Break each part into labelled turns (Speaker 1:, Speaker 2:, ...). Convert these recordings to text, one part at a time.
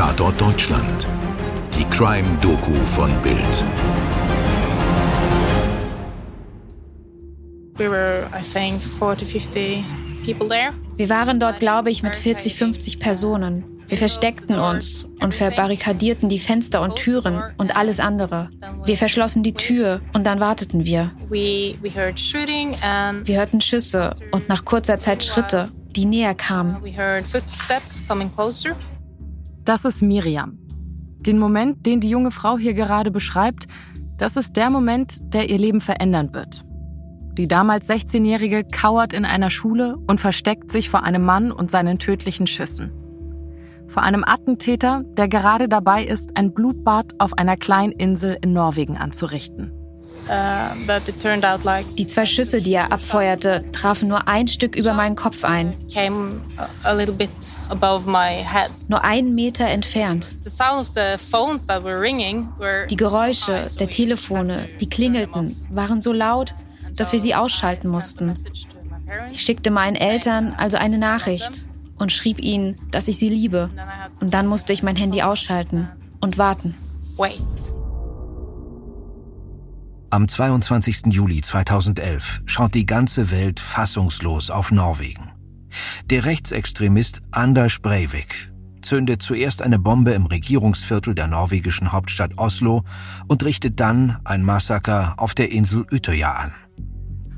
Speaker 1: Tatort Deutschland. Die Crime-Doku von Bild.
Speaker 2: Wir waren dort, glaube ich, mit 40, 50 Personen. Wir versteckten uns und verbarrikadierten die Fenster und Türen und alles andere. Wir verschlossen die Tür und dann warteten wir. Wir hörten Schüsse und nach kurzer Zeit Schritte, die näher kamen.
Speaker 3: Das ist Miriam. Den Moment, den die junge Frau hier gerade beschreibt, das ist der Moment, der ihr Leben verändern wird. Die damals 16-Jährige kauert in einer Schule und versteckt sich vor einem Mann und seinen tödlichen Schüssen vor einem Attentäter, der gerade dabei ist, ein Blutbad auf einer kleinen Insel in Norwegen anzurichten.
Speaker 2: Uh, die zwei Schüsse, die er abfeuerte, trafen nur ein Stück über meinen Kopf ein. Nur einen Meter entfernt. Die Geräusche der Telefone, die klingelten, waren so laut, dass wir sie ausschalten mussten. Ich schickte meinen Eltern also eine Nachricht und schrieb ihnen, dass ich sie liebe. Und dann musste ich mein Handy ausschalten und warten.
Speaker 1: Am 22. Juli 2011 schaut die ganze Welt fassungslos auf Norwegen. Der Rechtsextremist Anders Breivik zündet zuerst eine Bombe im Regierungsviertel der norwegischen Hauptstadt Oslo und richtet dann ein Massaker auf der Insel Utøya an.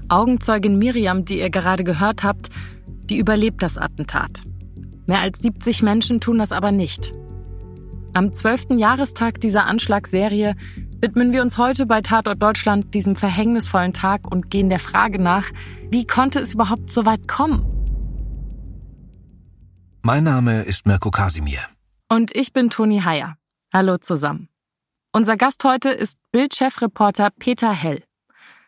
Speaker 3: Augenzeugin Miriam, die ihr gerade gehört habt, die überlebt das Attentat. Mehr als 70 Menschen tun das aber nicht. Am 12. Jahrestag dieser Anschlagsserie widmen wir uns heute bei Tatort Deutschland diesem verhängnisvollen Tag und gehen der Frage nach, wie konnte es überhaupt so weit kommen?
Speaker 1: Mein Name ist Mirko Kasimir.
Speaker 3: Und ich bin Toni Heyer. Hallo zusammen. Unser Gast heute ist Bildchefreporter Peter Hell.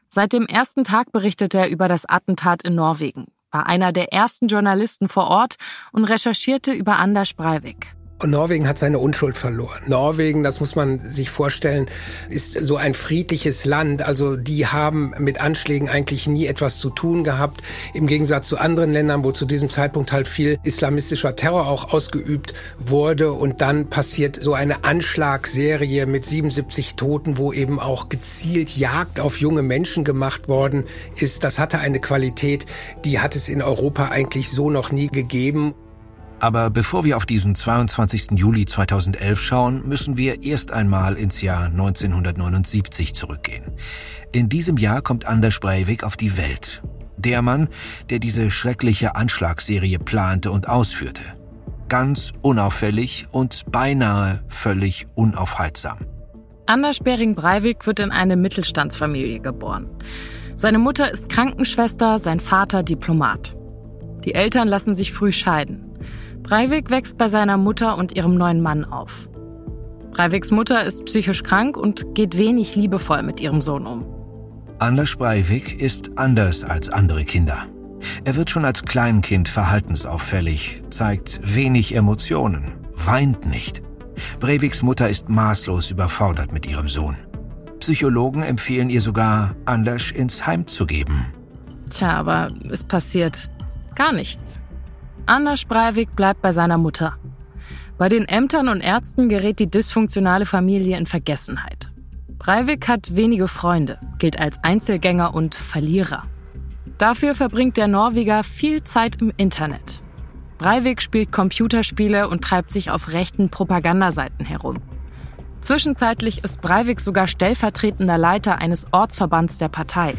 Speaker 3: Seit dem ersten Tag berichtet er über das Attentat in Norwegen war einer der ersten Journalisten vor Ort und recherchierte über Anders Breivik.
Speaker 4: Und Norwegen hat seine Unschuld verloren. Norwegen, das muss man sich vorstellen, ist so ein friedliches Land. Also die haben mit Anschlägen eigentlich nie etwas zu tun gehabt. Im Gegensatz zu anderen Ländern, wo zu diesem Zeitpunkt halt viel islamistischer Terror auch ausgeübt wurde. Und dann passiert so eine Anschlagsserie mit 77 Toten, wo eben auch gezielt Jagd auf junge Menschen gemacht worden ist. Das hatte eine Qualität, die hat es in Europa eigentlich so noch nie gegeben.
Speaker 1: Aber bevor wir auf diesen 22. Juli 2011 schauen, müssen wir erst einmal ins Jahr 1979 zurückgehen. In diesem Jahr kommt Anders Breivik auf die Welt. Der Mann, der diese schreckliche Anschlagsserie plante und ausführte. Ganz unauffällig und beinahe völlig unaufhaltsam.
Speaker 3: Anders Bering Breivik wird in eine Mittelstandsfamilie geboren. Seine Mutter ist Krankenschwester, sein Vater Diplomat. Die Eltern lassen sich früh scheiden. Breivik wächst bei seiner Mutter und ihrem neuen Mann auf. Breiviks Mutter ist psychisch krank und geht wenig liebevoll mit ihrem Sohn um.
Speaker 1: Anders Breivik ist anders als andere Kinder. Er wird schon als Kleinkind verhaltensauffällig, zeigt wenig Emotionen, weint nicht. Breiviks Mutter ist maßlos überfordert mit ihrem Sohn. Psychologen empfehlen ihr sogar, Anders ins Heim zu geben.
Speaker 3: Tja, aber es passiert gar nichts. Anders Breivik bleibt bei seiner Mutter. Bei den Ämtern und Ärzten gerät die dysfunktionale Familie in Vergessenheit. Breivik hat wenige Freunde, gilt als Einzelgänger und Verlierer. Dafür verbringt der Norweger viel Zeit im Internet. Breivik spielt Computerspiele und treibt sich auf rechten Propagandaseiten herum. Zwischenzeitlich ist Breivik sogar stellvertretender Leiter eines Ortsverbands der Partei.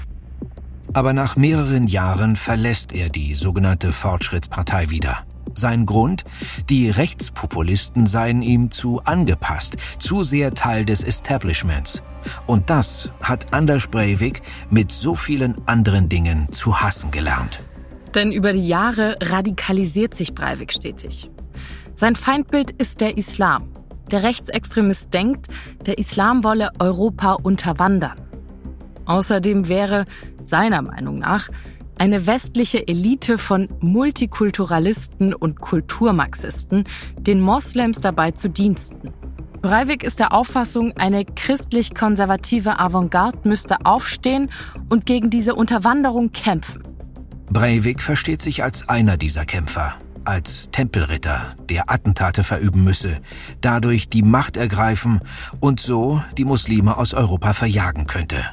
Speaker 1: Aber nach mehreren Jahren verlässt er die sogenannte Fortschrittspartei wieder. Sein Grund? Die Rechtspopulisten seien ihm zu angepasst, zu sehr Teil des Establishments. Und das hat Anders Breivik mit so vielen anderen Dingen zu hassen gelernt.
Speaker 3: Denn über die Jahre radikalisiert sich Breivik stetig. Sein Feindbild ist der Islam. Der Rechtsextremist denkt, der Islam wolle Europa unterwandern. Außerdem wäre, seiner Meinung nach, eine westliche Elite von Multikulturalisten und Kulturmarxisten den Moslems dabei zu Diensten. Breivik ist der Auffassung, eine christlich-konservative Avantgarde müsste aufstehen und gegen diese Unterwanderung kämpfen.
Speaker 1: Breivik versteht sich als einer dieser Kämpfer. als Tempelritter, der Attentate verüben müsse, dadurch die Macht ergreifen und so die Muslime aus Europa verjagen könnte.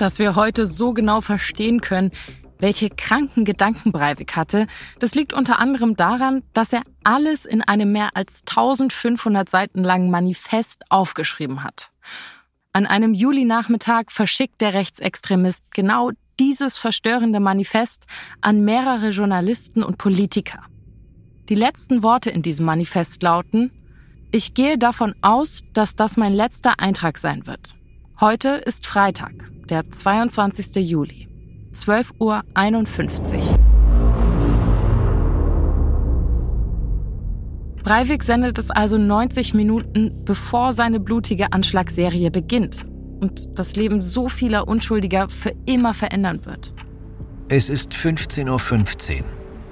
Speaker 3: Dass wir heute so genau verstehen können, welche kranken Gedanken Breivik hatte, das liegt unter anderem daran, dass er alles in einem mehr als 1500 Seiten langen Manifest aufgeschrieben hat. An einem Juli-Nachmittag verschickt der Rechtsextremist genau dieses verstörende Manifest an mehrere Journalisten und Politiker. Die letzten Worte in diesem Manifest lauten, ich gehe davon aus, dass das mein letzter Eintrag sein wird. Heute ist Freitag, der 22. Juli. 12.51 Uhr. Breivik sendet es also 90 Minuten, bevor seine blutige Anschlagsserie beginnt und das Leben so vieler Unschuldiger für immer verändern wird.
Speaker 1: Es ist 15.15 Uhr.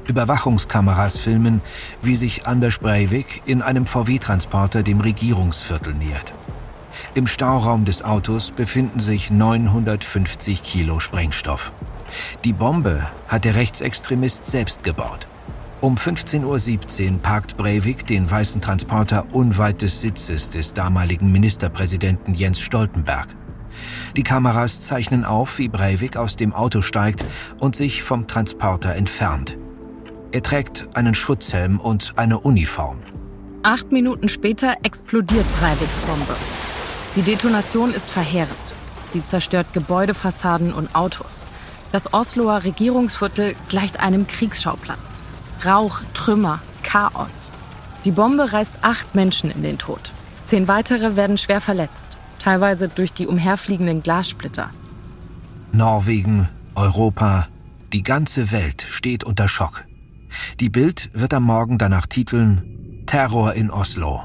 Speaker 1: Überwachungskameras filmen, wie sich Anders Breivik in einem VW-Transporter dem Regierungsviertel nähert. Im Stauraum des Autos befinden sich 950 Kilo Sprengstoff. Die Bombe hat der Rechtsextremist selbst gebaut. Um 15.17 Uhr parkt Breivik den weißen Transporter unweit des Sitzes des damaligen Ministerpräsidenten Jens Stoltenberg. Die Kameras zeichnen auf, wie Breivik aus dem Auto steigt und sich vom Transporter entfernt. Er trägt einen Schutzhelm und eine Uniform.
Speaker 3: Acht Minuten später explodiert Breiviks Bombe. Die Detonation ist verheerend. Sie zerstört Gebäudefassaden und Autos. Das Osloer Regierungsviertel gleicht einem Kriegsschauplatz. Rauch, Trümmer, Chaos. Die Bombe reißt acht Menschen in den Tod. Zehn weitere werden schwer verletzt, teilweise durch die umherfliegenden Glassplitter.
Speaker 1: Norwegen, Europa, die ganze Welt steht unter Schock. Die Bild wird am Morgen danach titeln Terror in Oslo.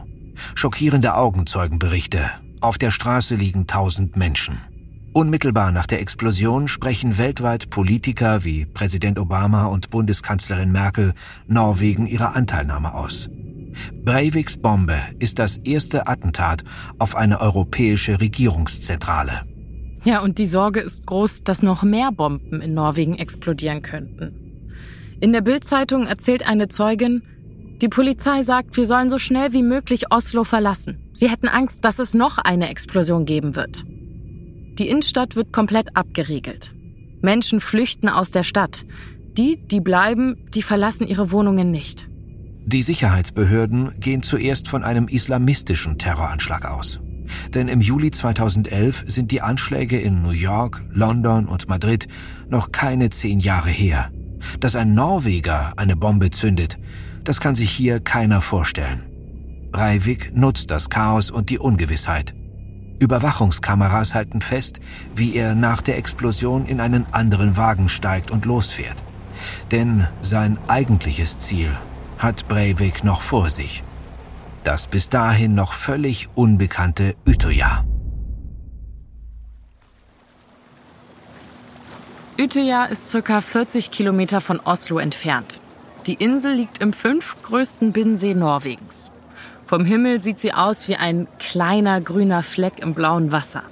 Speaker 1: Schockierende Augenzeugenberichte. Auf der Straße liegen tausend Menschen. Unmittelbar nach der Explosion sprechen weltweit Politiker wie Präsident Obama und Bundeskanzlerin Merkel Norwegen ihre Anteilnahme aus. Breiviks Bombe ist das erste Attentat auf eine europäische Regierungszentrale.
Speaker 3: Ja, und die Sorge ist groß, dass noch mehr Bomben in Norwegen explodieren könnten. In der Bildzeitung erzählt eine Zeugin, die Polizei sagt, wir sollen so schnell wie möglich Oslo verlassen. Sie hätten Angst, dass es noch eine Explosion geben wird. Die Innenstadt wird komplett abgeriegelt. Menschen flüchten aus der Stadt. Die, die bleiben, die verlassen ihre Wohnungen nicht.
Speaker 1: Die Sicherheitsbehörden gehen zuerst von einem islamistischen Terroranschlag aus. Denn im Juli 2011 sind die Anschläge in New York, London und Madrid noch keine zehn Jahre her. Dass ein Norweger eine Bombe zündet, das kann sich hier keiner vorstellen. Breivik nutzt das Chaos und die Ungewissheit. Überwachungskameras halten fest, wie er nach der Explosion in einen anderen Wagen steigt und losfährt. Denn sein eigentliches Ziel hat Breivik noch vor sich. Das bis dahin noch völlig unbekannte Utøya.
Speaker 3: Utøya ist circa 40 Kilometer von Oslo entfernt. Die Insel liegt im fünftgrößten Binnensee Norwegens. Vom Himmel sieht sie aus wie ein kleiner grüner Fleck im blauen Wasser.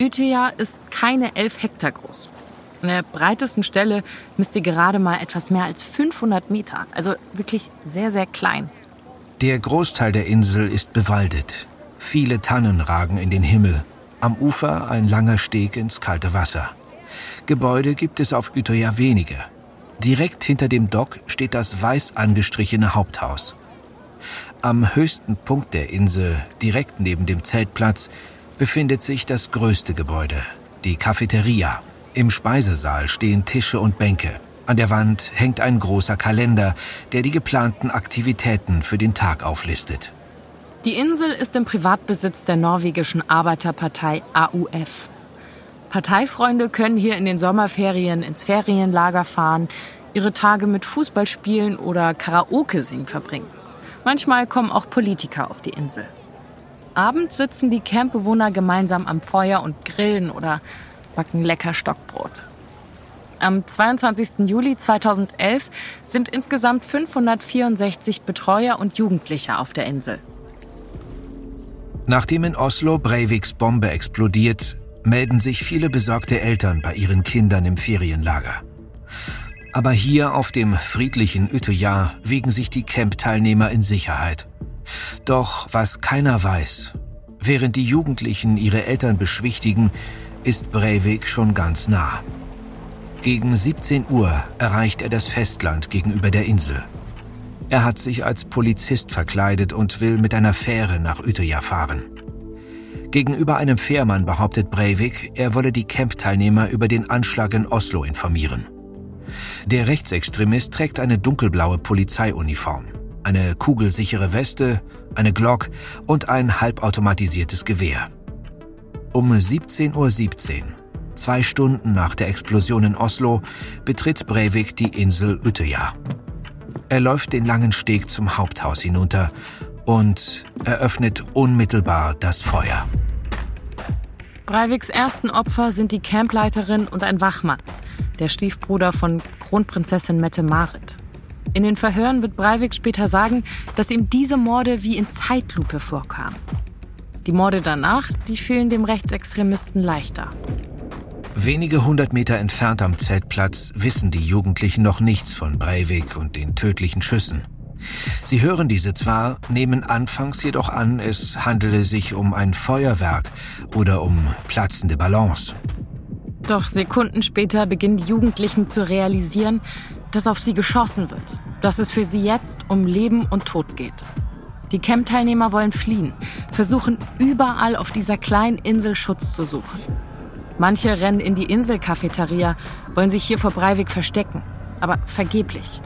Speaker 3: Utøya ist keine elf Hektar groß. An der breitesten Stelle misst sie gerade mal etwas mehr als 500 Meter, also wirklich sehr, sehr klein.
Speaker 1: Der Großteil der Insel ist bewaldet. Viele Tannen ragen in den Himmel. Am Ufer ein langer Steg ins kalte Wasser. Gebäude gibt es auf Utøya wenige. Direkt hinter dem Dock steht das weiß angestrichene Haupthaus. Am höchsten Punkt der Insel, direkt neben dem Zeltplatz, befindet sich das größte Gebäude, die Cafeteria. Im Speisesaal stehen Tische und Bänke. An der Wand hängt ein großer Kalender, der die geplanten Aktivitäten für den Tag auflistet.
Speaker 3: Die Insel ist im Privatbesitz der norwegischen Arbeiterpartei AUF. Parteifreunde können hier in den Sommerferien ins Ferienlager fahren, ihre Tage mit Fußballspielen oder Karaoke singen verbringen. Manchmal kommen auch Politiker auf die Insel. Abends sitzen die Campbewohner gemeinsam am Feuer und grillen oder backen lecker Stockbrot. Am 22. Juli 2011 sind insgesamt 564 Betreuer und Jugendliche auf der Insel.
Speaker 1: Nachdem in Oslo Breiviks Bombe explodiert, melden sich viele besorgte Eltern bei ihren Kindern im Ferienlager. Aber hier auf dem friedlichen Utøya wiegen sich die Camp-Teilnehmer in Sicherheit. Doch was keiner weiß, während die Jugendlichen ihre Eltern beschwichtigen, ist Breivik schon ganz nah. Gegen 17 Uhr erreicht er das Festland gegenüber der Insel. Er hat sich als Polizist verkleidet und will mit einer Fähre nach Utøya fahren. Gegenüber einem Fährmann behauptet Breivik, er wolle die Camp-Teilnehmer über den Anschlag in Oslo informieren. Der Rechtsextremist trägt eine dunkelblaue Polizeiuniform, eine kugelsichere Weste, eine Glock und ein halbautomatisiertes Gewehr. Um 17.17 Uhr, 17, zwei Stunden nach der Explosion in Oslo, betritt Breivik die Insel Utøya. Er läuft den langen Steg zum Haupthaus hinunter und eröffnet unmittelbar das Feuer.
Speaker 3: Breiviks ersten Opfer sind die Campleiterin und ein Wachmann, der Stiefbruder von Kronprinzessin Mette-Marit. In den Verhören wird Breivik später sagen, dass ihm diese Morde wie in Zeitlupe vorkamen. Die Morde danach, die fielen dem Rechtsextremisten leichter.
Speaker 1: Wenige hundert Meter entfernt am Zeltplatz wissen die Jugendlichen noch nichts von Breivik und den tödlichen Schüssen. Sie hören diese zwar, nehmen anfangs jedoch an, es handele sich um ein Feuerwerk oder um platzende Ballons.
Speaker 3: Doch Sekunden später beginnen die Jugendlichen zu realisieren, dass auf sie geschossen wird, dass es für sie jetzt um Leben und Tod geht. Die Camp-Teilnehmer wollen fliehen, versuchen überall auf dieser kleinen Insel Schutz zu suchen. Manche rennen in die Inselcafeteria, wollen sich hier vor Breivik verstecken, aber vergeblich.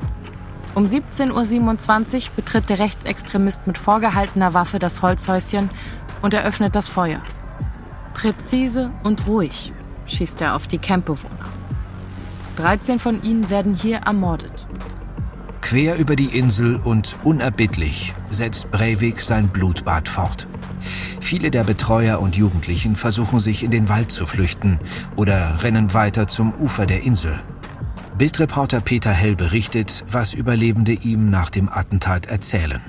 Speaker 3: Um 17.27 Uhr betritt der Rechtsextremist mit vorgehaltener Waffe das Holzhäuschen und eröffnet das Feuer. Präzise und ruhig schießt er auf die Campbewohner. 13 von ihnen werden hier ermordet.
Speaker 1: Quer über die Insel und unerbittlich setzt Breivik sein Blutbad fort. Viele der Betreuer und Jugendlichen versuchen sich in den Wald zu flüchten oder rennen weiter zum Ufer der Insel. Bildreporter Peter Hell berichtet, was Überlebende ihm nach dem Attentat erzählen.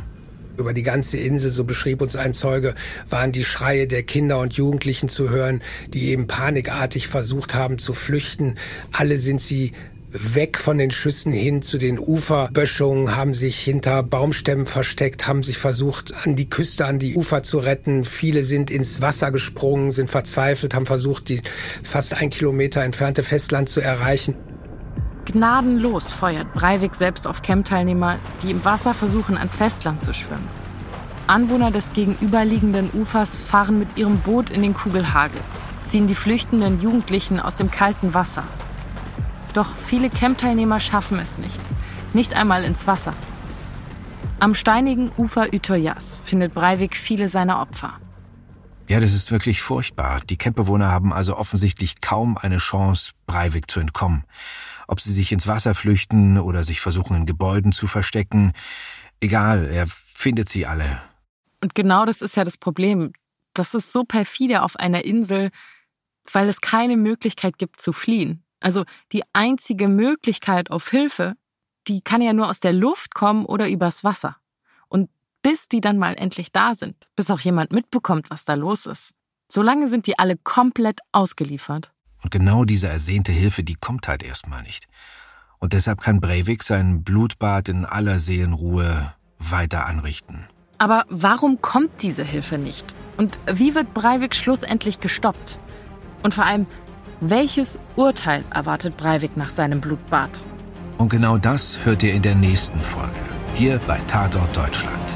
Speaker 4: Über die ganze Insel, so beschrieb uns ein Zeuge, waren die Schreie der Kinder und Jugendlichen zu hören, die eben panikartig versucht haben zu flüchten. Alle sind sie weg von den Schüssen hin zu den Uferböschungen, haben sich hinter Baumstämmen versteckt, haben sich versucht, an die Küste, an die Ufer zu retten. Viele sind ins Wasser gesprungen, sind verzweifelt, haben versucht, die fast ein Kilometer entfernte Festland zu erreichen.
Speaker 3: Gnadenlos feuert Breivik selbst auf Camp-Teilnehmer, die im Wasser versuchen, ans Festland zu schwimmen. Anwohner des gegenüberliegenden Ufers fahren mit ihrem Boot in den Kugelhagel, ziehen die flüchtenden Jugendlichen aus dem kalten Wasser. Doch viele Camp-Teilnehmer schaffen es nicht, nicht einmal ins Wasser. Am steinigen Ufer Utøyas findet Breivik viele seiner Opfer.
Speaker 1: Ja, das ist wirklich furchtbar. Die Campbewohner haben also offensichtlich kaum eine Chance, Breivik zu entkommen. Ob sie sich ins Wasser flüchten oder sich versuchen, in Gebäuden zu verstecken. Egal, er findet sie alle.
Speaker 3: Und genau das ist ja das Problem. Das ist so perfide auf einer Insel, weil es keine Möglichkeit gibt zu fliehen. Also die einzige Möglichkeit auf Hilfe, die kann ja nur aus der Luft kommen oder übers Wasser. Bis die dann mal endlich da sind, bis auch jemand mitbekommt, was da los ist, solange sind die alle komplett ausgeliefert.
Speaker 1: Und genau diese ersehnte Hilfe, die kommt halt erstmal nicht. Und deshalb kann Breivik sein Blutbad in aller Seelenruhe weiter anrichten.
Speaker 3: Aber warum kommt diese Hilfe nicht? Und wie wird Breivik schlussendlich gestoppt? Und vor allem, welches Urteil erwartet Breivik nach seinem Blutbad?
Speaker 1: Und genau das hört ihr in der nächsten Folge, hier bei Tatort Deutschland.